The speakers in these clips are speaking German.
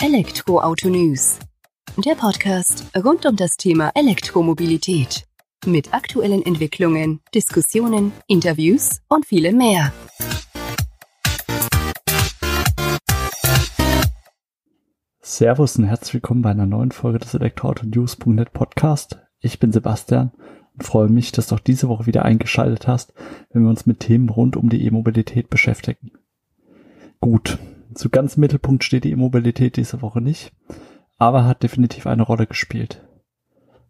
Elektroauto News. Der Podcast rund um das Thema Elektromobilität. Mit aktuellen Entwicklungen, Diskussionen, Interviews und vielem mehr. Servus und herzlich willkommen bei einer neuen Folge des Elektroauto-News.net Podcast. Ich bin Sebastian und freue mich, dass du auch diese Woche wieder eingeschaltet hast, wenn wir uns mit Themen rund um die E-Mobilität beschäftigen. Gut, zu ganz im Mittelpunkt steht die E-Mobilität diese Woche nicht, aber hat definitiv eine Rolle gespielt.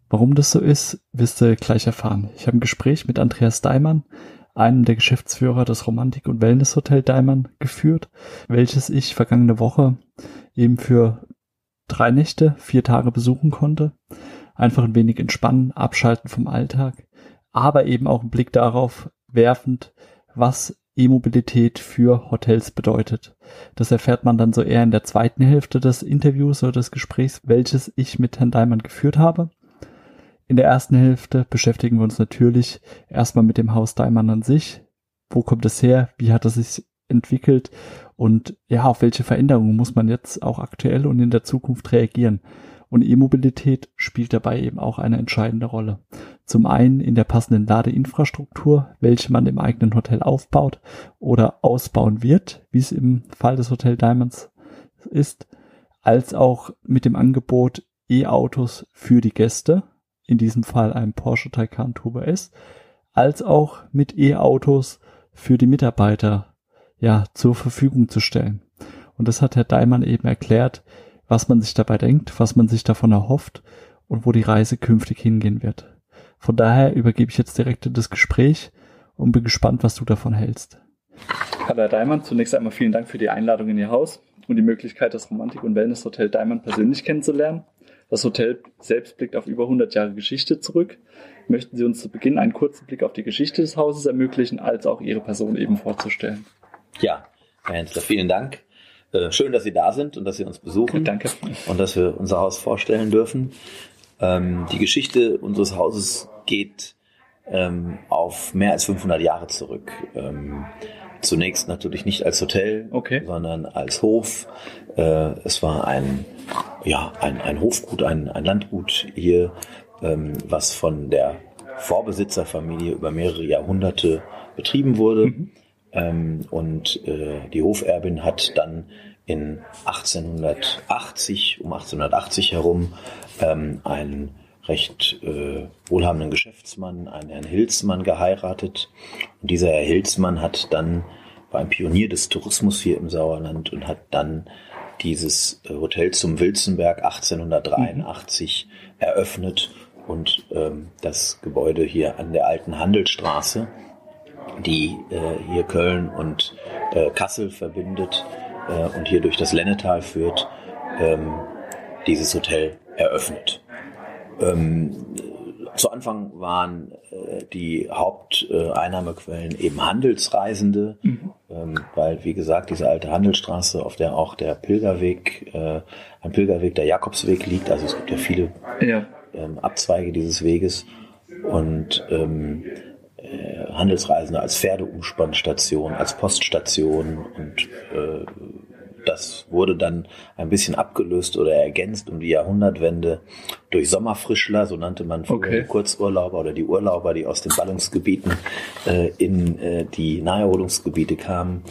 Warum das so ist, wirst du gleich erfahren. Ich habe ein Gespräch mit Andreas Daimann, einem der Geschäftsführer des Romantik- und Wellness-Hotel Daimann, geführt, welches ich vergangene Woche eben für drei Nächte, vier Tage besuchen konnte. Einfach ein wenig entspannen, abschalten vom Alltag, aber eben auch einen Blick darauf werfend, was E-Mobilität für Hotels bedeutet. Das erfährt man dann so eher in der zweiten Hälfte des Interviews oder des Gesprächs, welches ich mit Herrn Daimann geführt habe. In der ersten Hälfte beschäftigen wir uns natürlich erstmal mit dem Haus Daimann an sich. Wo kommt es her? Wie hat es sich entwickelt? Und ja, auf welche Veränderungen muss man jetzt auch aktuell und in der Zukunft reagieren? Und E-Mobilität spielt dabei eben auch eine entscheidende Rolle. Zum einen in der passenden Ladeinfrastruktur, welche man im eigenen Hotel aufbaut oder ausbauen wird, wie es im Fall des Hotel Diamonds ist, als auch mit dem Angebot E-Autos für die Gäste, in diesem Fall ein Porsche Taycan Turbo S, als auch mit E-Autos für die Mitarbeiter ja zur Verfügung zu stellen. Und das hat Herr Daimann eben erklärt, was man sich dabei denkt, was man sich davon erhofft und wo die Reise künftig hingehen wird. Von daher übergebe ich jetzt direkt in das Gespräch und bin gespannt, was du davon hältst. Hallo Herr Daimann, zunächst einmal vielen Dank für die Einladung in Ihr Haus und die Möglichkeit, das Romantik- und Wellness-Hotel Daimann persönlich kennenzulernen. Das Hotel selbst blickt auf über 100 Jahre Geschichte zurück. Möchten Sie uns zu Beginn einen kurzen Blick auf die Geschichte des Hauses ermöglichen, als auch Ihre Person eben vorzustellen? Ja, Herr Hensler, vielen Dank. Äh, schön, dass Sie da sind und dass Sie uns besuchen. Danke. Und dass wir unser Haus vorstellen dürfen. Ähm, die Geschichte unseres Hauses geht ähm, auf mehr als 500 Jahre zurück. Ähm, zunächst natürlich nicht als Hotel, okay. sondern als Hof. Äh, es war ein, ja, ein, ein Hofgut, ein, ein Landgut hier, ähm, was von der Vorbesitzerfamilie über mehrere Jahrhunderte betrieben wurde. Mhm. Ähm, und äh, die Hoferbin hat dann in 1880, um 1880 herum, ähm, einen recht äh, wohlhabenden Geschäftsmann, einen Herrn Hilsmann, geheiratet. Und dieser Herr Hilsmann hat dann, war ein Pionier des Tourismus hier im Sauerland und hat dann dieses äh, Hotel zum Wilzenberg 1883 mhm. eröffnet und ähm, das Gebäude hier an der alten Handelsstraße die äh, hier Köln und äh, Kassel verbindet äh, und hier durch das Lennetal führt, ähm, dieses Hotel eröffnet. Ähm, zu Anfang waren äh, die Haupteinnahmequellen äh, eben Handelsreisende, mhm. ähm, weil, wie gesagt, diese alte Handelsstraße, auf der auch der Pilgerweg, äh, ein Pilgerweg, der Jakobsweg liegt, also es gibt ja viele ja. Ähm, Abzweige dieses Weges und ähm, äh, Handelsreisende als Pferdeumspannstation, als Poststation und äh, das wurde dann ein bisschen abgelöst oder ergänzt um die Jahrhundertwende durch Sommerfrischler, so nannte man früher okay. die Kurzurlauber oder die Urlauber, die aus den Ballungsgebieten äh, in äh, die Naherholungsgebiete kamen.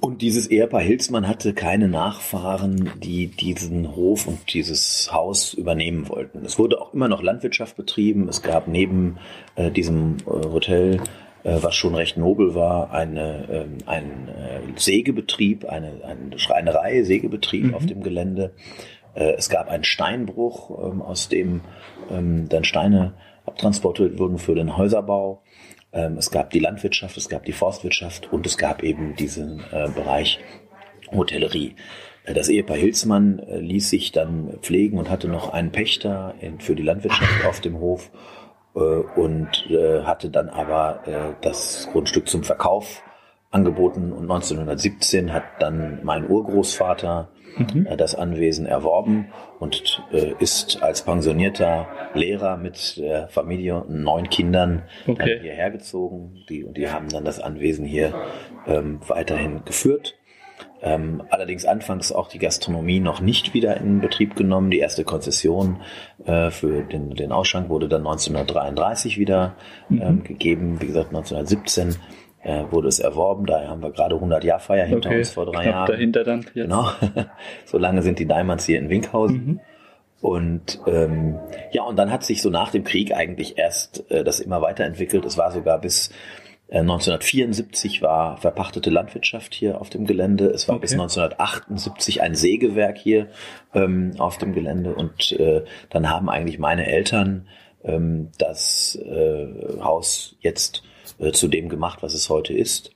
Und dieses Ehepaar Hilsmann hatte keine Nachfahren, die diesen Hof und dieses Haus übernehmen wollten. Es wurde auch immer noch Landwirtschaft betrieben. Es gab neben äh, diesem äh, Hotel, was schon recht nobel war, eine, ähm, ein äh, Sägebetrieb, eine, eine Schreinerei, Sägebetrieb mhm. auf dem Gelände. Äh, es gab einen Steinbruch, ähm, aus dem ähm, dann Steine abtransportiert wurden für den Häuserbau. Es gab die Landwirtschaft, es gab die Forstwirtschaft und es gab eben diesen äh, Bereich Hotellerie. Äh, das Ehepaar Hilsmann äh, ließ sich dann pflegen und hatte noch einen Pächter für die Landwirtschaft auf dem Hof und hatte dann aber das Grundstück zum Verkauf angeboten und 1917 hat dann mein Urgroßvater mhm. Äh, das Anwesen erworben und äh, ist als pensionierter Lehrer mit der Familie und neun Kindern okay. hierher gezogen. Die, und die haben dann das Anwesen hier ähm, weiterhin geführt. Ähm, allerdings anfangs auch die Gastronomie noch nicht wieder in Betrieb genommen. Die erste Konzession äh, für den, den Ausschank wurde dann 1933 wieder ähm, mhm. gegeben. Wie gesagt, 1917 äh, wurde es erworben. Daher haben wir gerade 100 Jahr Feier hinter okay, uns vor drei Jahren. Dahinter dann. Jetzt. Genau. so lange sind die Diamonds hier in Winkhausen. Mhm. Und ähm, ja, und dann hat sich so nach dem Krieg eigentlich erst äh, das immer weiterentwickelt. Es war sogar bis 1974 äh, war verpachtete Landwirtschaft hier auf dem Gelände. Es war okay. bis 1978 ein Sägewerk hier ähm, auf dem Gelände. Und äh, dann haben eigentlich meine Eltern ähm, das äh, Haus jetzt äh, zu dem gemacht, was es heute ist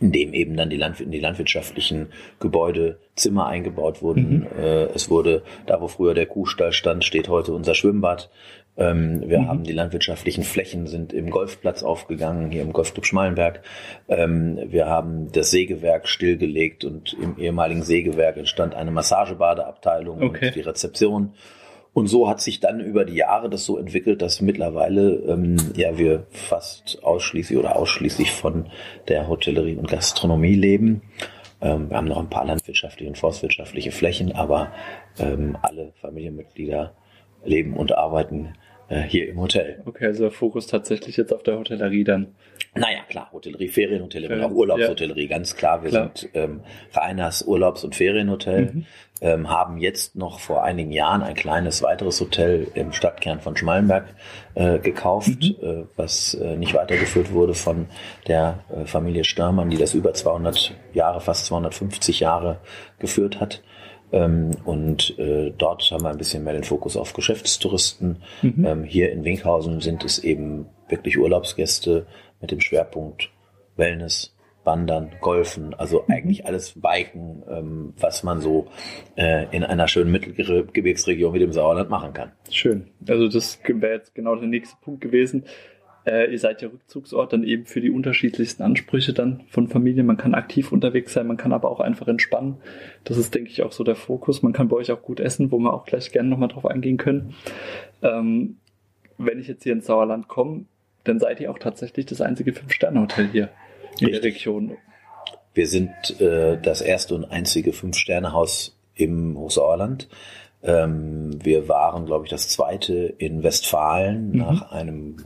in dem eben dann die, Landw in die landwirtschaftlichen Gebäude Zimmer eingebaut wurden. Mhm. Äh, es wurde, da wo früher der Kuhstall stand, steht heute unser Schwimmbad. Ähm, wir mhm. haben die landwirtschaftlichen Flächen sind im Golfplatz aufgegangen, hier im Golfclub Schmalenberg. Ähm, wir haben das Sägewerk stillgelegt und im ehemaligen Sägewerk entstand eine Massagebadeabteilung okay. und die Rezeption. Und so hat sich dann über die Jahre das so entwickelt, dass mittlerweile ähm, ja wir fast ausschließlich oder ausschließlich von der Hotellerie und Gastronomie leben. Ähm, wir haben noch ein paar landwirtschaftliche und forstwirtschaftliche Flächen, aber ähm, alle Familienmitglieder leben und arbeiten äh, hier im Hotel. Okay, also der Fokus tatsächlich jetzt auf der Hotellerie dann. Naja, klar, Hotellerie, Ferienhotellerie, Ferien, auch Urlaubshotellerie, ja. ganz klar. Wir klar. sind ähm, Reiners Urlaubs- und Ferienhotel, mhm. ähm, haben jetzt noch vor einigen Jahren ein kleines weiteres Hotel im Stadtkern von Schmallenberg äh, gekauft, mhm. äh, was äh, nicht weitergeführt wurde von der äh, Familie Störmann, die das über 200 Jahre, fast 250 Jahre geführt hat. Ähm, und äh, dort haben wir ein bisschen mehr den Fokus auf Geschäftstouristen. Mhm. Ähm, hier in Winkhausen sind es eben wirklich Urlaubsgäste mit dem Schwerpunkt Wellness, Wandern, Golfen, also mhm. eigentlich alles Biken, ähm, was man so äh, in einer schönen Mittelgebirgsregion wie dem Sauerland machen kann. Schön. Also das wäre jetzt genau der nächste Punkt gewesen. Äh, ihr seid ja Rückzugsort dann eben für die unterschiedlichsten Ansprüche dann von Familien. Man kann aktiv unterwegs sein, man kann aber auch einfach entspannen. Das ist, denke ich, auch so der Fokus. Man kann bei euch auch gut essen, wo wir auch gleich gerne nochmal drauf eingehen können. Ähm, wenn ich jetzt hier ins Sauerland komme, dann seid ihr auch tatsächlich das einzige Fünf-Sterne-Hotel hier in der Region. Wir sind äh, das erste und einzige Fünf-Sterne-Haus im Hochsauerland. Ähm, wir waren, glaube ich, das zweite in Westfalen mhm. nach einem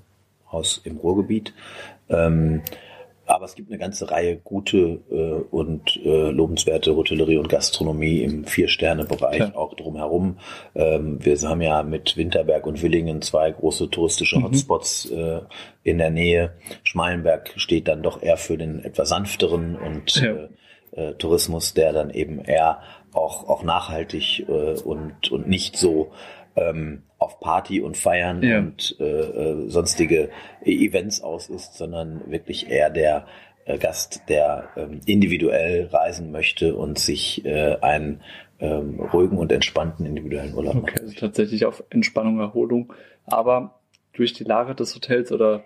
aus im Ruhrgebiet. Ähm, aber es gibt eine ganze Reihe gute äh, und äh, lobenswerte Hotellerie und Gastronomie im Vier-Sterne-Bereich ja. auch drumherum. Ähm, wir haben ja mit Winterberg und Willingen zwei große touristische mhm. Hotspots äh, in der Nähe. Schmalenberg steht dann doch eher für den etwas sanfteren und ja. Äh, äh, Tourismus, der dann eben eher auch, auch nachhaltig äh, und, und nicht so ähm, auf Party und Feiern ja. und äh, äh, sonstige Events aus ist, sondern wirklich eher der äh, Gast, der ähm, individuell reisen möchte und sich äh, einen ähm, ruhigen und entspannten individuellen Urlaub okay, macht. Also tatsächlich auf Entspannung, Erholung. Aber durch die Lage des Hotels oder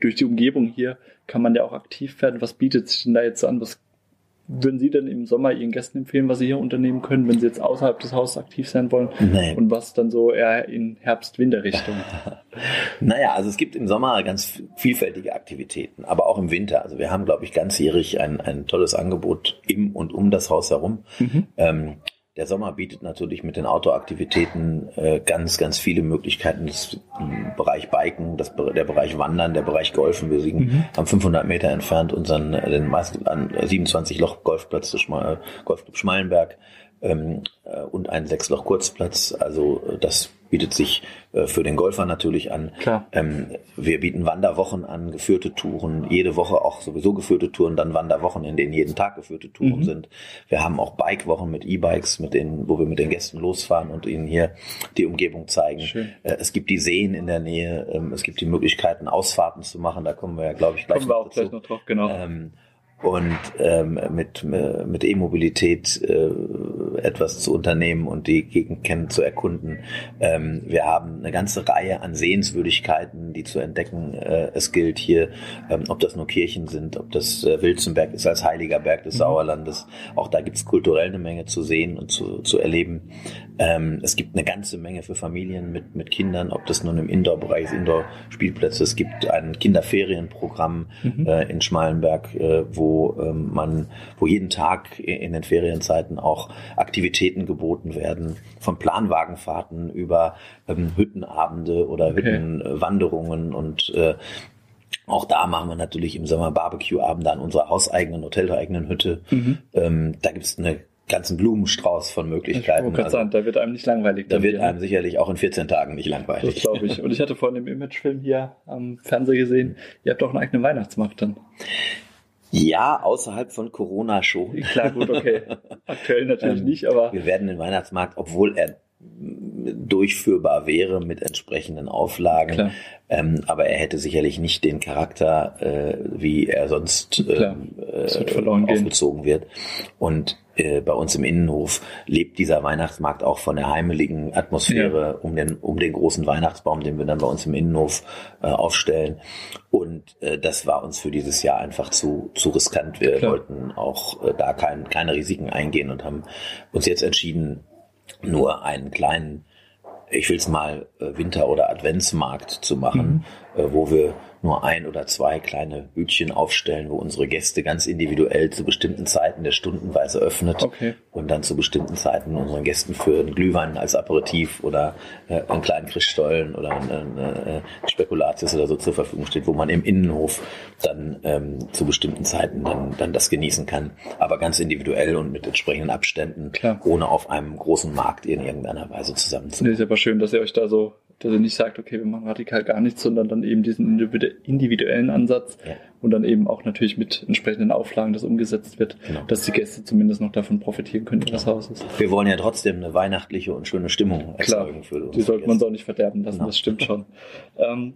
durch die Umgebung hier kann man ja auch aktiv werden. Was bietet sich denn da jetzt an? Was würden Sie denn im Sommer Ihren Gästen empfehlen, was Sie hier unternehmen können, wenn Sie jetzt außerhalb des Hauses aktiv sein wollen? Nee. Und was dann so eher in Herbst-Winter-Richtung? naja, also es gibt im Sommer ganz vielfältige Aktivitäten, aber auch im Winter. Also wir haben, glaube ich, ganzjährig ein, ein tolles Angebot im und um das Haus herum. Mhm. Ähm, der Sommer bietet natürlich mit den Outdoor-Aktivitäten äh, ganz, ganz viele Möglichkeiten. Das Bereich Biken, das, der Bereich Wandern, der Bereich Golfen. Wir liegen mhm. am 500 Meter entfernt unseren äh, den meisten an 27 Loch Golfplatz Schmal, Golfclub Schmalenberg ähm, äh, und einen Sechsloch Kurzplatz. Also äh, das bietet sich äh, für den Golfer natürlich an. Klar. Ähm, wir bieten Wanderwochen an, geführte Touren, jede Woche auch sowieso geführte Touren, dann Wanderwochen, in denen jeden Tag geführte Touren mhm. sind. Wir haben auch Bikewochen mit E-Bikes, mit denen, wo wir mit den Gästen losfahren und ihnen hier die Umgebung zeigen. Äh, es gibt die Seen in der Nähe, ähm, es gibt die Möglichkeiten, Ausfahrten zu machen. Da kommen wir ja, glaube ich, gleich, kommen wir auch dazu. gleich noch drauf, genau. Ähm, und ähm, mit, mit E-Mobilität äh, etwas zu unternehmen und die Gegend kennen, zu erkunden. Ähm, wir haben eine ganze Reihe an Sehenswürdigkeiten, die zu entdecken äh, es gilt hier, ähm, ob das nur Kirchen sind, ob das äh, Wilzenberg ist als heiliger Berg des mhm. Sauerlandes. Auch da gibt es kulturell eine Menge zu sehen und zu, zu erleben. Ähm, es gibt eine ganze Menge für Familien mit, mit Kindern, ob das nun im Indoor-Bereich ist, Indoor-Spielplätze. Es gibt ein Kinderferienprogramm mhm. äh, in Schmalenberg, äh, wo ähm, man, wo jeden Tag in den Ferienzeiten auch Aktivitäten geboten werden, von Planwagenfahrten über ähm, Hüttenabende oder okay. Hüttenwanderungen und äh, auch da machen wir natürlich im Sommer Barbecue-Abende an unserer hauseigenen, hotelleigenen Hütte. Mhm. Ähm, da gibt's eine ganzen Blumenstrauß von Möglichkeiten. Ich also, da wird einem nicht langweilig. Da wird einem sicherlich auch in 14 Tagen nicht langweilig. Das glaube ich. Und ich hatte vorhin im Imagefilm hier am Fernseher gesehen, ihr habt auch einen eigenen Weihnachtsmarkt dann. Ja, außerhalb von Corona schon. Klar, gut, okay. Aktuell natürlich ähm, nicht, aber. Wir werden den Weihnachtsmarkt, obwohl er durchführbar wäre mit entsprechenden Auflagen. Ähm, aber er hätte sicherlich nicht den Charakter, äh, wie er sonst äh, aufgezogen wird. Und äh, bei uns im Innenhof lebt dieser Weihnachtsmarkt auch von der heimeligen Atmosphäre ja. um, den, um den großen Weihnachtsbaum, den wir dann bei uns im Innenhof äh, aufstellen. Und äh, das war uns für dieses Jahr einfach zu, zu riskant. Wir Klar. wollten auch äh, da kein, keine Risiken eingehen und haben uns jetzt entschieden, nur einen kleinen, ich will es mal äh, Winter- oder Adventsmarkt zu machen, mhm. Äh, wo wir nur ein oder zwei kleine Bütchen aufstellen, wo unsere Gäste ganz individuell zu bestimmten Zeiten der Stundenweise öffnet okay. und dann zu bestimmten Zeiten unseren Gästen für einen Glühwein als Aperitif oder äh, einen kleinen Christstollen oder eine, äh, Spekulatius oder so zur Verfügung steht, wo man im Innenhof dann ähm, zu bestimmten Zeiten dann, dann das genießen kann, aber ganz individuell und mit entsprechenden Abständen, Klar. ohne auf einem großen Markt in irgendeiner Weise zusammenzukommen. Nee, ist aber schön, dass ihr euch da so dass er nicht sagt, okay, wir machen radikal gar nichts, sondern dann eben diesen individuellen Ansatz ja. und dann eben auch natürlich mit entsprechenden Auflagen das umgesetzt wird, genau. dass die Gäste zumindest noch davon profitieren können genau. Hauses. Wir wollen ja trotzdem eine weihnachtliche und schöne Stimmung erzeugen Klar, für uns. Die sollte man doch nicht verderben lassen, genau. das stimmt schon. ähm,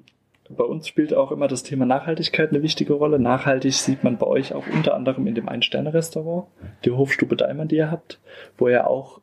bei uns spielt auch immer das Thema Nachhaltigkeit eine wichtige Rolle. Nachhaltig sieht man bei euch auch unter anderem in dem Ein-Sterne-Restaurant, die Hofstube Daimann, die ihr habt, wo ihr auch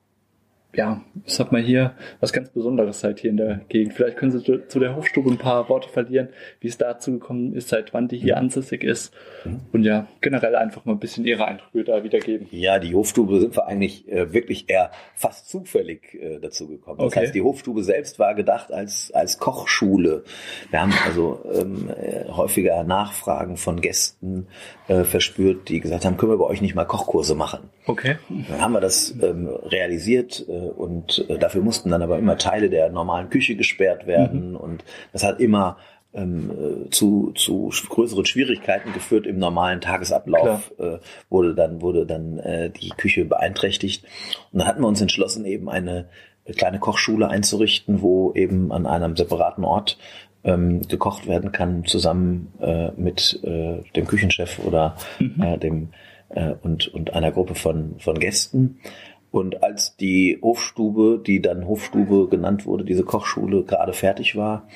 ja, ich sag mal hier, was ganz Besonderes halt hier in der Gegend. Vielleicht können Sie zu der Hofstube ein paar Worte verlieren, wie es dazu gekommen ist, seit wann die hier mhm. ansässig ist. Mhm. Und ja, generell einfach mal ein bisschen Ihre Eindrücke da wiedergeben. Ja, die Hofstube sind wir eigentlich äh, wirklich eher fast zufällig äh, dazu gekommen. Das okay. heißt, die Hofstube selbst war gedacht als, als Kochschule. Wir haben also ähm, äh, häufiger Nachfragen von Gästen äh, verspürt, die gesagt haben, können wir bei euch nicht mal Kochkurse machen. Okay. Dann haben wir das ähm, realisiert äh, und äh, dafür mussten dann aber immer Teile der normalen Küche gesperrt werden mhm. und das hat immer ähm, äh, zu, zu größeren Schwierigkeiten geführt im normalen Tagesablauf äh, wurde dann wurde dann äh, die Küche beeinträchtigt und dann hatten wir uns entschlossen eben eine kleine Kochschule einzurichten, wo eben an einem separaten Ort ähm, gekocht werden kann zusammen äh, mit äh, dem Küchenchef oder mhm. äh, dem äh, und und einer Gruppe von von Gästen und als die Hofstube, die dann Hofstube genannt wurde, diese Kochschule gerade fertig war,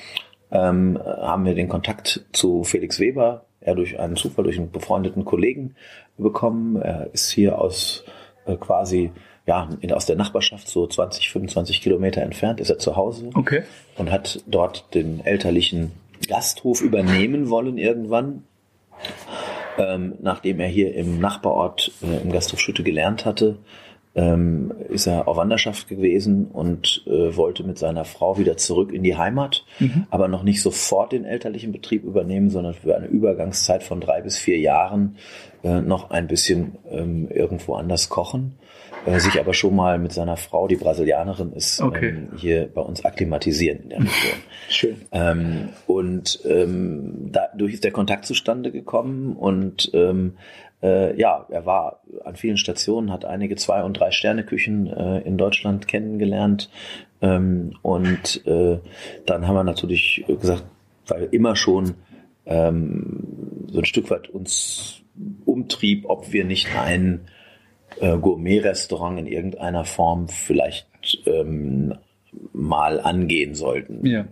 ähm, haben wir den Kontakt zu Felix Weber, er durch einen Zufall, durch einen befreundeten Kollegen bekommen. Er ist hier aus äh, quasi ja, in, aus der Nachbarschaft, so 20, 25 Kilometer entfernt, ist er zu Hause okay. und hat dort den elterlichen Gasthof übernehmen wollen irgendwann, ähm, nachdem er hier im Nachbarort äh, im Gasthof Schütte gelernt hatte ähm, ist er auf Wanderschaft gewesen und äh, wollte mit seiner Frau wieder zurück in die Heimat, mhm. aber noch nicht sofort den elterlichen Betrieb übernehmen, sondern für eine Übergangszeit von drei bis vier Jahren äh, noch ein bisschen ähm, irgendwo anders kochen. Äh, sich aber schon mal mit seiner Frau, die Brasilianerin ist, okay. ähm, hier bei uns akklimatisieren in der Region. Schön. Ähm, und ähm, dadurch ist der Kontakt zustande gekommen und ähm, äh, ja, er war an vielen Stationen, hat einige Zwei- und Drei-Sterne-Küchen äh, in Deutschland kennengelernt. Ähm, und äh, dann haben wir natürlich gesagt, weil immer schon ähm, so ein Stück weit uns umtrieb, ob wir nicht ein äh, Gourmet-Restaurant in irgendeiner Form vielleicht ähm, mal angehen sollten. Ja.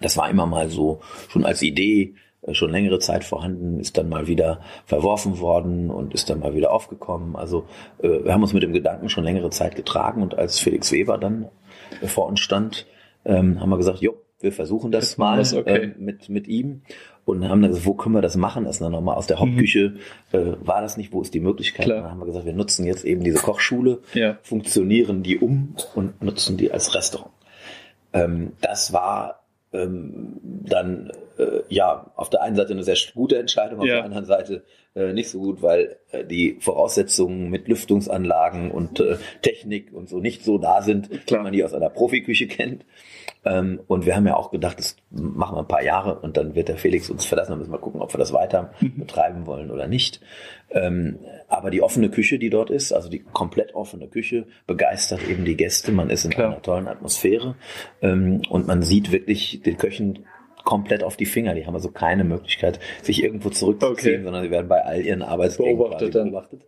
Das war immer mal so schon als Idee schon längere Zeit vorhanden, ist dann mal wieder verworfen worden und ist dann mal wieder aufgekommen. Also äh, wir haben uns mit dem Gedanken schon längere Zeit getragen und als Felix Weber dann äh, vor uns stand, ähm, haben wir gesagt, jo, wir versuchen das machen mal okay. äh, mit, mit ihm und haben dann gesagt, wo können wir das machen? Das ist dann nochmal aus der Hauptküche, äh, war das nicht, wo ist die Möglichkeit? Mhm. Klar. Dann haben wir gesagt, wir nutzen jetzt eben diese Kochschule, Ja. funktionieren die um und nutzen die als Restaurant. Ähm, das war ähm, dann äh, ja auf der einen Seite eine sehr gute Entscheidung, auf Ja. der anderen Seite äh, nicht so gut, weil äh, die Voraussetzungen mit Lüftungsanlagen und äh, Technik und so nicht so da sind, Klar. wie man die aus einer Profiküche kennt. Ähm, und wir haben ja auch gedacht, das machen wir ein paar Jahre und dann wird der Felix uns verlassen. Dann müssen wir gucken, ob wir das weiter betreiben wollen oder nicht. Ähm, aber die offene Küche, die dort ist, also die komplett offene Küche, begeistert eben die Gäste. Man ist in Klar. einer tollen Atmosphäre ähm, und man sieht wirklich den Köchen komplett auf die Finger. Die haben also keine Möglichkeit, sich irgendwo zurückzuziehen, Okay. sondern sie werden bei all ihren Arbeitsgängen Beobachtet beobachtet.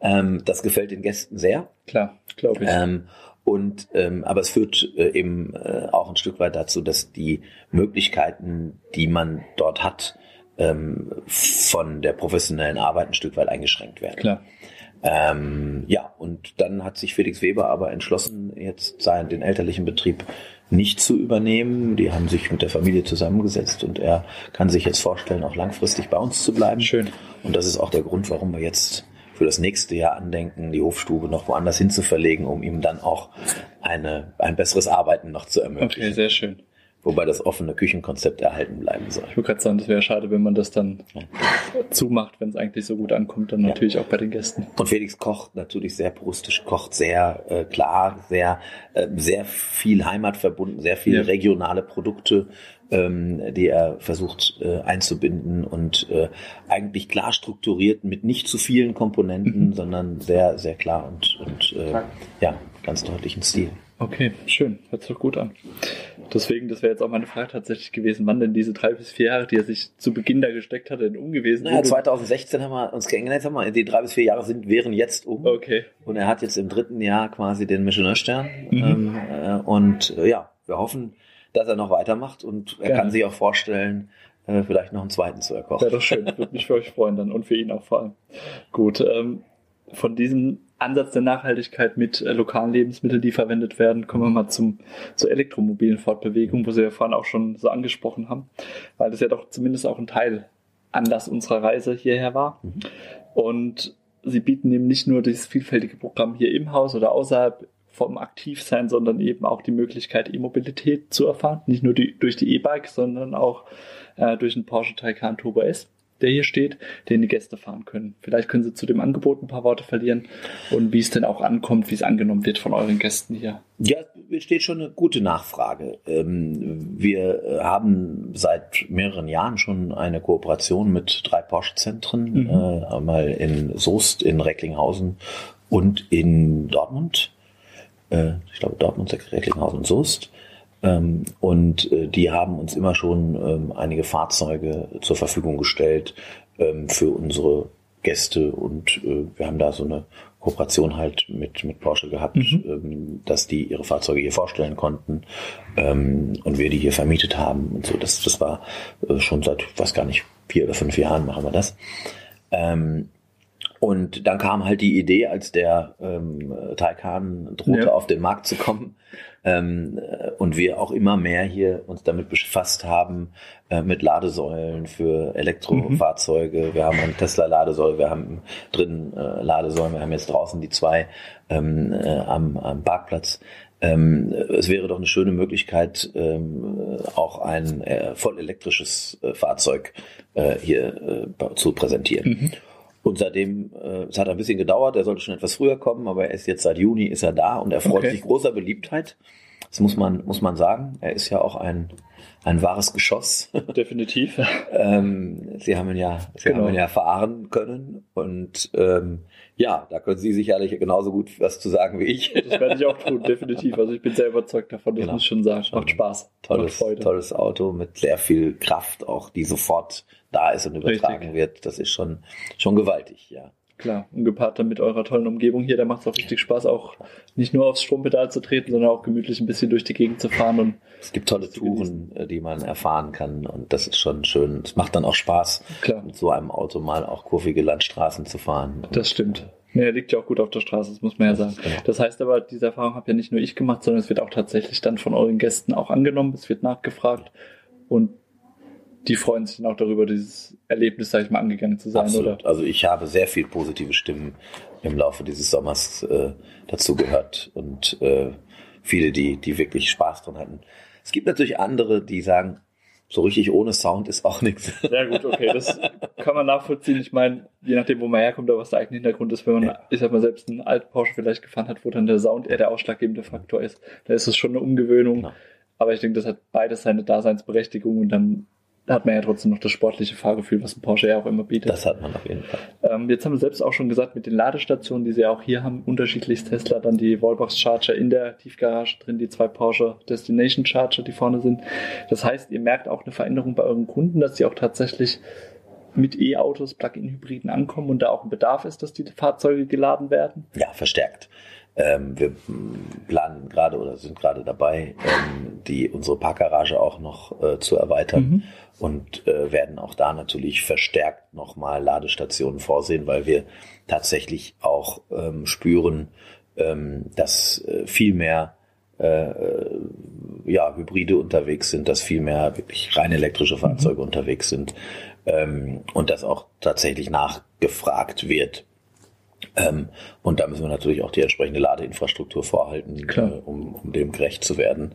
Ähm, das gefällt den Gästen sehr. Klar, glaube ich. Ähm, und ähm, aber es führt äh, eben äh, auch ein Stück weit dazu, dass die Möglichkeiten, die man dort hat, ähm, von der professionellen Arbeit ein Stück weit eingeschränkt werden. Klar. Ähm, ja, und dann hat sich Felix Weber aber entschlossen, jetzt seinen, den elterlichen Betrieb nicht zu übernehmen. Die haben sich mit der Familie zusammengesetzt und er kann sich jetzt vorstellen, auch langfristig bei uns zu bleiben. Schön. Und das ist auch der Grund, warum wir jetzt für das nächste Jahr andenken, die Hofstube noch woanders hin zu verlegen, um ihm dann auch eine, ein besseres Arbeiten noch zu ermöglichen. Okay, sehr schön. Wobei das offene Küchenkonzept erhalten bleiben soll. Ich würde gerade sagen, das wäre schade, wenn man das dann zumacht, wenn es eigentlich so gut ankommt, dann natürlich auch bei den Gästen. Und Felix kocht natürlich sehr puristisch, kocht sehr äh, klar, sehr, äh, sehr viel Heimat verbunden, sehr viele Ja. regionale Produkte, ähm, die er versucht äh, einzubinden und äh, eigentlich klar strukturiert mit nicht zu vielen Komponenten, sondern sehr, sehr klar und, und äh, ja, ganz deutlichen Stil. Okay, schön. Hört sich doch gut an. Deswegen, das wäre jetzt auch meine Frage tatsächlich gewesen, wann denn diese drei bis vier Jahre, die er sich zu Beginn da gesteckt hatte, denn um gewesen Naja, sind. 2016 haben wir uns kennengelernt, haben wir, die drei bis vier Jahre sind, wären jetzt um. Okay, Und er hat jetzt im dritten Jahr quasi den Michelin-Stern. Mhm. Ähm, äh, und äh, ja, wir hoffen, dass er noch weitermacht und er Gerne. kann sich auch vorstellen, äh, vielleicht noch einen zweiten zu erkochen. wäre doch schön. Würde mich für euch freuen dann und für ihn auch vor allem. Gut, ähm, von diesem Ansatz der Nachhaltigkeit mit äh, lokalen Lebensmitteln, die verwendet werden, kommen wir mal zum, zur elektromobilen Fortbewegung, wo Sie ja vorhin auch schon so angesprochen haben, weil das ja doch zumindest auch ein Teil Anlass unserer Reise hierher war. Mhm. Und Sie bieten eben nicht nur dieses vielfältige Programm hier im Haus oder außerhalb vom Aktivsein, sondern eben auch die Möglichkeit, E-Mobilität zu erfahren. Nicht nur die, durch die E-Bike, sondern auch äh, durch den Porsche Taycan Turbo S, der hier steht, den die Gäste fahren können. Vielleicht können Sie zu dem Angebot ein paar Worte verlieren und wie es denn auch ankommt, wie es angenommen wird von euren Gästen hier. Ja, es steht schon eine gute Nachfrage. Ähm, Wir haben seit mehreren Jahren schon eine Kooperation mit drei Porsche-Zentren, Mhm. äh, einmal in Soest, in Recklinghausen und in Dortmund. Äh, Ich glaube Dortmund, Recklinghausen und Soest. Ähm, Und äh, die haben uns immer schon ähm, einige Fahrzeuge zur Verfügung gestellt ähm, für unsere Gäste und äh, wir haben da so eine Kooperation halt mit, mit Porsche gehabt, Mhm. ähm, dass die ihre Fahrzeuge hier vorstellen konnten ähm, und wir die hier vermietet haben und so. Das, das war äh, schon seit, ich weiß gar nicht, vier oder fünf Jahren machen wir das. Ähm, und dann kam halt die Idee, als der ähm, Taycan drohte, Ja. auf den Markt zu kommen ähm, äh, und wir auch immer mehr hier uns damit befasst haben, äh, mit Ladesäulen für Elektrofahrzeuge. Wir haben eine Tesla-Ladesäule, wir haben drin äh, Ladesäulen, wir haben jetzt draußen die zwei ähm, äh, am, am Parkplatz. Ähm, es wäre doch eine schöne Möglichkeit, ähm, auch ein äh, voll elektrisches äh, Fahrzeug äh, hier äh, zu präsentieren. Mhm. Und seitdem, äh, es hat ein bisschen gedauert, er sollte schon etwas früher kommen, aber er ist jetzt seit Juni ist er da und er freut Okay. sich großer Beliebtheit. Das muss man, muss man sagen. Er ist ja auch ein, ein wahres Geschoss. Definitiv. ähm, Sie haben ihn ja, Sie Genau. haben ihn ja fahren können und ähm, ja, da können Sie sicherlich genauso gut was zu sagen wie ich. Das werde ich auch tun, definitiv. Also ich bin sehr überzeugt davon, das Genau. muss ich schon sagen. Macht Spaß. Macht Tolles, Freude. tolles Auto mit sehr viel Kraft, auch die sofort da ist und übertragen Richtig. wird. Das ist schon, schon gewaltig, ja. Klar, und gepaart dann mit eurer tollen Umgebung hier, da macht es auch richtig Spaß, auch nicht nur aufs Strompedal zu treten, sondern auch gemütlich ein bisschen durch die Gegend zu fahren. Und es gibt tolle Touren, äh, die man erfahren kann und das ist schon schön. Es macht dann auch Spaß, Klar. mit so einem Auto mal auch kurvige Landstraßen zu fahren. Das stimmt. Ja, liegt ja auch gut auf der Straße, das muss man ja sagen. Genau. Das heißt aber, diese Erfahrung habe ja nicht nur ich gemacht, sondern es wird auch tatsächlich dann von euren Gästen auch angenommen, es wird nachgefragt und die freuen sich dann auch darüber, dieses Erlebnis, sag ich mal, angegangen zu sein, Absolut. oder? Also ich habe sehr viel positive Stimmen im Laufe dieses Sommers äh, dazu gehört und äh, viele, die, die wirklich Spaß dran hatten. Es gibt natürlich andere, die sagen, so richtig ohne Sound ist auch nichts. Ja gut, okay, das kann man nachvollziehen. Ich meine, je nachdem, wo man herkommt oder was der eigene Hintergrund ist, wenn man, Ja. ich sag mal, selbst einen alten Porsche vielleicht gefahren hat, wo dann der Sound eher der ausschlaggebende Faktor ist, da ist es schon eine Umgewöhnung. Genau. Aber ich denke, das hat beides seine Daseinsberechtigung und dann hat man ja trotzdem noch das sportliche Fahrgefühl, was ein Porsche ja auch immer bietet. Das hat man auf jeden Fall. Ähm, jetzt haben wir selbst auch schon gesagt, mit den Ladestationen, die sie ja auch hier haben, unterschiedlich Tesla, dann die Wallbox Charger in der Tiefgarage drin, die zwei Porsche Destination Charger, die vorne sind. Das heißt, ihr merkt auch eine Veränderung bei euren Kunden, dass sie auch tatsächlich mit E-Autos, Plug-in-Hybriden ankommen und da auch ein Bedarf ist, dass die Fahrzeuge geladen werden. Ja, verstärkt. Ähm, wir planen gerade oder sind gerade dabei, ähm, die unsere Parkgarage auch noch äh, zu erweitern Mhm. und äh, werden auch da natürlich verstärkt nochmal Ladestationen vorsehen, weil wir tatsächlich auch ähm, spüren, ähm, dass äh, viel mehr äh, äh, ja, Hybride unterwegs sind, dass viel mehr wirklich rein elektrische Fahrzeuge unterwegs sind ähm, und dass auch tatsächlich nachgefragt wird. Ähm, und da müssen wir natürlich auch die entsprechende Ladeinfrastruktur vorhalten, äh, um, um dem gerecht zu werden.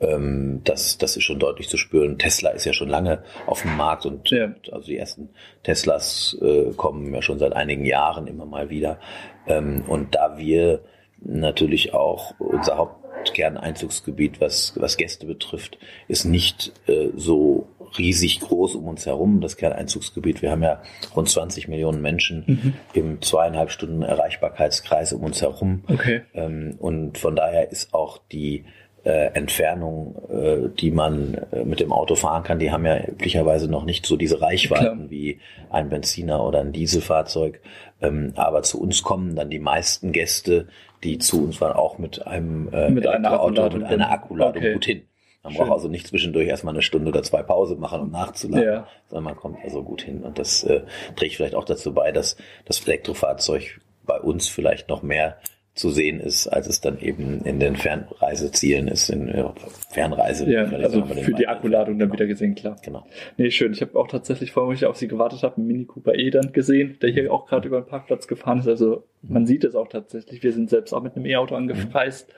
Ähm, das, das ist schon deutlich zu spüren. Tesla ist ja schon lange auf dem Markt und Ja. also die ersten Teslas äh, kommen ja schon seit einigen Jahren immer mal wieder. Ähm, und da wir natürlich auch unser Hauptkerneinzugsgebiet, was, was Gäste betrifft, ist nicht äh, so riesig groß um uns herum, das Kerneinzugsgebiet. Wir haben ja rund 20 Millionen Menschen im zweieinhalb Stunden Erreichbarkeitskreis um uns herum. Okay. Ähm, und von daher ist auch die äh, Entfernung, äh, die man äh, mit dem Auto fahren kann, die haben ja üblicherweise noch nicht so diese Reichweiten Klar. wie ein Benziner oder ein Dieselfahrzeug. Ähm, aber zu uns kommen dann die meisten Gäste, die zu uns waren, auch mit einem äh, Mit einer Elektroauto, Akkuladung mit einer. Akkuladung Okay. gut hin. Man Schön. braucht also nicht zwischendurch erstmal eine Stunde oder zwei Pause machen, um nachzuladen, Ja. sondern man kommt also gut hin. Und das äh, trägt vielleicht auch dazu bei, dass das Elektrofahrzeug bei uns vielleicht noch mehr zu sehen ist, als es dann eben in den Fernreisezielen ist, in äh, Fernreise. Ja, also für die Akkuladung dann Genau. wieder gesehen, klar. Genau. Nee, schön. Ich habe auch tatsächlich, vorhin, wo ich auf sie gewartet habe, einen Mini Cooper E dann gesehen, der hier auch gerade über den Parkplatz gefahren ist. Also man sieht es auch tatsächlich. Wir sind selbst auch mit einem E-Auto angereist.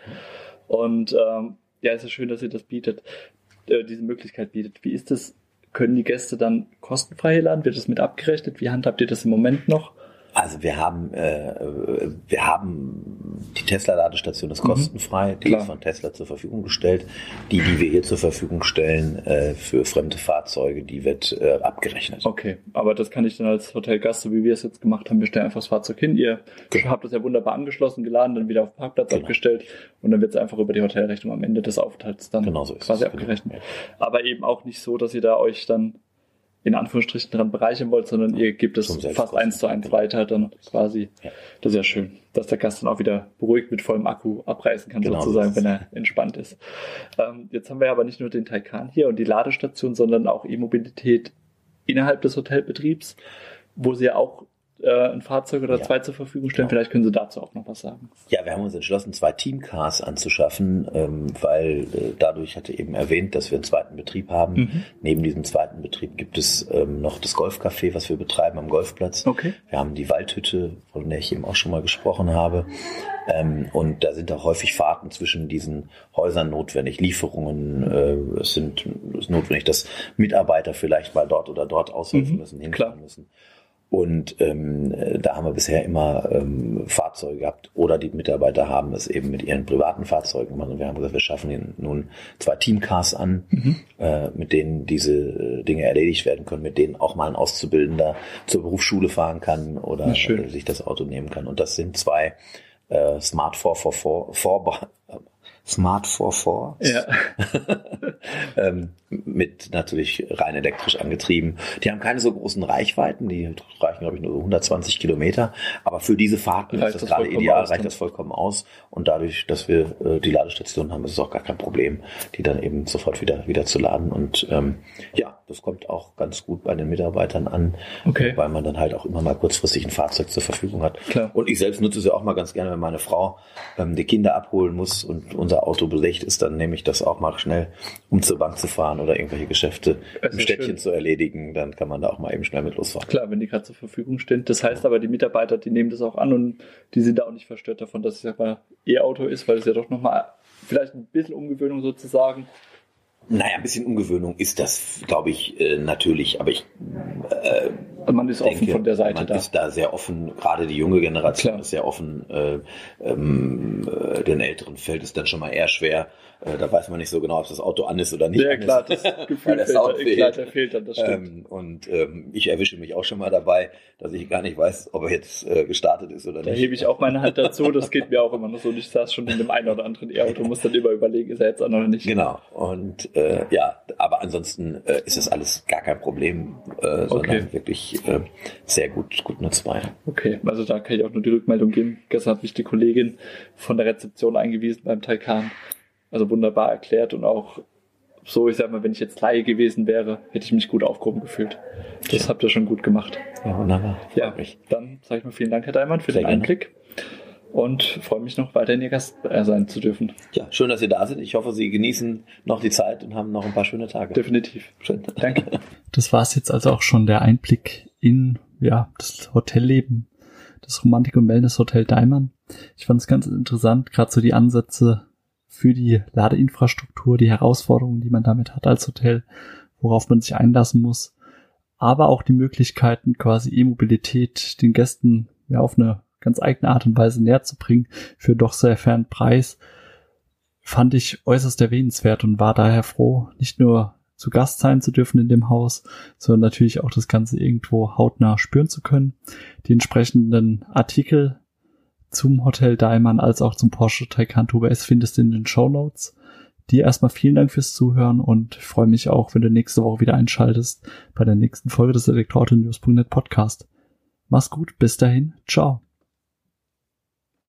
Und ähm, ja, es ist schön, dass ihr das bietet, äh, diese Möglichkeit bietet. Wie ist das? Können die Gäste dann kostenfrei laden? Wird das mit abgerechnet? Wie handhabt ihr das im Moment noch? Also wir haben, äh, wir haben die Tesla-Ladestation ist kostenfrei, die Mhm. Klar. ist von Tesla zur Verfügung gestellt. Die, die wir hier zur Verfügung stellen äh, für fremde Fahrzeuge, die wird äh, abgerechnet. Okay, aber das kann ich dann als Hotelgast, so wie wir es jetzt gemacht haben, wir stellen einfach das Fahrzeug hin. Ihr habt das ja wunderbar angeschlossen, geladen, dann wieder auf den Parkplatz Genau. abgestellt und dann wird es einfach über die Hotelrechnung am Ende des Aufenthalts dann Genau so ist quasi es, genau. abgerechnet. Ja. Aber eben auch nicht so, dass ihr da euch dann in Anführungsstrichen dran bereichern wollt, sondern ihr gebt es fast eins zu eins weiter dann quasi. Ja. Das ist ja schön, dass der Gast dann auch wieder beruhigt mit vollem Akku abreisen kann, Genau so sozusagen, wenn er entspannt ist. Ähm, jetzt haben wir aber nicht nur den Taycan hier und die Ladestation, sondern auch E-Mobilität innerhalb des Hotelbetriebs, wo sie ja auch äh, ein Fahrzeug oder Ja. zwei zur Verfügung stellen. Genau. Vielleicht können Sie dazu auch noch was sagen. Ja, wir haben uns entschlossen, zwei Teamcars anzuschaffen, ähm, weil äh, dadurch hatte eben erwähnt, dass wir einen zweiten Betrieb haben. Mhm. Neben diesem zweiten Betrieb gibt es ähm, noch das Golfcafé, was wir betreiben am Golfplatz. Okay. Wir haben die Waldhütte, von der ich eben auch schon mal gesprochen habe. Ähm, und da sind auch häufig Fahrten zwischen diesen Häusern notwendig, Lieferungen. Äh, es sind es ist notwendig, dass Mitarbeiter vielleicht mal dort oder dort aushelfen Mhm, müssen, hinfahren müssen. Und ähm, äh, da haben wir bisher immer ähm, Fahrzeuge gehabt oder die Mitarbeiter haben es eben mit ihren privaten Fahrzeugen gemacht. Und wir haben gesagt, wir schaffen ihnen nun zwei Teamcars an, Mhm. äh, mit denen diese äh, Dinge erledigt werden können, mit denen auch mal ein Auszubildender zur Berufsschule fahren kann oder Na, sich das Auto nehmen kann. Und das sind zwei äh, Smart 444 4, Smart 44. Ja. ähm, mit natürlich rein elektrisch angetrieben. Die haben keine so großen Reichweiten, die reichen, glaube ich, nur 120 Kilometer. Aber für diese Fahrten reicht ist das, das gerade ideal, aus, reicht das vollkommen aus. Und dadurch, dass wir äh, die Ladestation haben, ist es auch gar kein Problem, die dann eben sofort wieder, wieder zu laden. Und ähm, ja, das kommt auch ganz gut bei den Mitarbeitern an, okay. weil man dann halt auch immer mal kurzfristig ein Fahrzeug zur Verfügung hat. Klar. Und ich selbst nutze es ja auch mal ganz gerne, wenn meine Frau ähm, die Kinder abholen muss und unser Auto belegt ist, dann nehme ich das auch mal schnell, um zur Bank zu fahren oder irgendwelche Geschäfte im Städtchen schön. zu erledigen. Dann kann man da auch mal eben schnell mit losfahren. Klar, wenn die gerade zur Verfügung stehen. Das heißt aber, die Mitarbeiter, die nehmen das auch an und die sind da auch nicht verstört davon, dass es ja mal E-Auto ist, weil es ja doch nochmal vielleicht ein bisschen Umgewöhnung sozusagen naja, ein bisschen Umgewöhnung ist das, glaube ich, äh, natürlich, aber ich äh, man ist denke, offen von der Seite man da. ist da sehr offen, gerade die junge Generation Klar. ist sehr offen. Äh, ähm, äh, den älteren fällt es dann schon mal eher schwer, äh, da weiß man nicht so genau, ob das Auto an ist oder nicht. Ja, klar, das Gefühl der Sound fehlt. Klar, der fehlt dann, das stimmt. Ähm, und ähm, ich erwische mich auch schon mal dabei, dass ich gar nicht weiß, ob er jetzt äh, gestartet ist oder da nicht. Da hebe ich auch meine Hand dazu, das geht mir auch immer noch so. Ich saß schon in dem einen oder anderen E-Auto, muss dann immer überlegen, ist er jetzt an oder nicht. Genau, und äh, ja, aber ansonsten äh, ist das alles gar kein Problem, äh, sondern okay. wirklich äh, sehr gut, gut nutzbar. Okay, also da kann ich auch nur die Rückmeldung geben. Gestern hat mich die Kollegin von der Rezeption eingewiesen beim Taycan also wunderbar erklärt und auch so, ich sag mal, wenn ich jetzt Laie gewesen wäre, hätte ich mich gut aufgehoben gefühlt. Das habt ihr schon gut gemacht. Ja, wunderbar. Ja, mich. dann sage ich mal vielen Dank, Herr Daimann, für Sehr den Einblick. Und freue mich noch weiterhin Ihr Gast sein zu dürfen. Ja, schön, dass Sie da sind. Ich hoffe, Sie genießen noch die Zeit und haben noch ein paar schöne Tage. Definitiv. Schön. Danke. Das war es jetzt also auch schon der Einblick in ja, das Hotelleben, das Romantik- und Wellness-Hotel Daimann. Ich fand es ganz interessant, gerade so die Ansätze für die Ladeinfrastruktur, die Herausforderungen, die man damit hat als Hotel, worauf man sich einlassen muss, aber auch die Möglichkeiten, quasi E-Mobilität den Gästen ja auf eine ganz eigene Art und Weise näher zu bringen für doch sehr fairen Preis, fand ich äußerst erwähnenswert und war daher froh, nicht nur zu Gast sein zu dürfen in dem Haus, sondern natürlich auch das Ganze irgendwo hautnah spüren zu können. Die entsprechenden Artikel zum Hotel Daimann als auch zum Porsche Taycan Turbo S findest du in den Show Notes. Dir erstmal vielen Dank fürs Zuhören und freue mich auch, wenn du nächste Woche wieder einschaltest bei der nächsten Folge des Elektroauto-News.net Podcast. Mach's gut, bis dahin, ciao.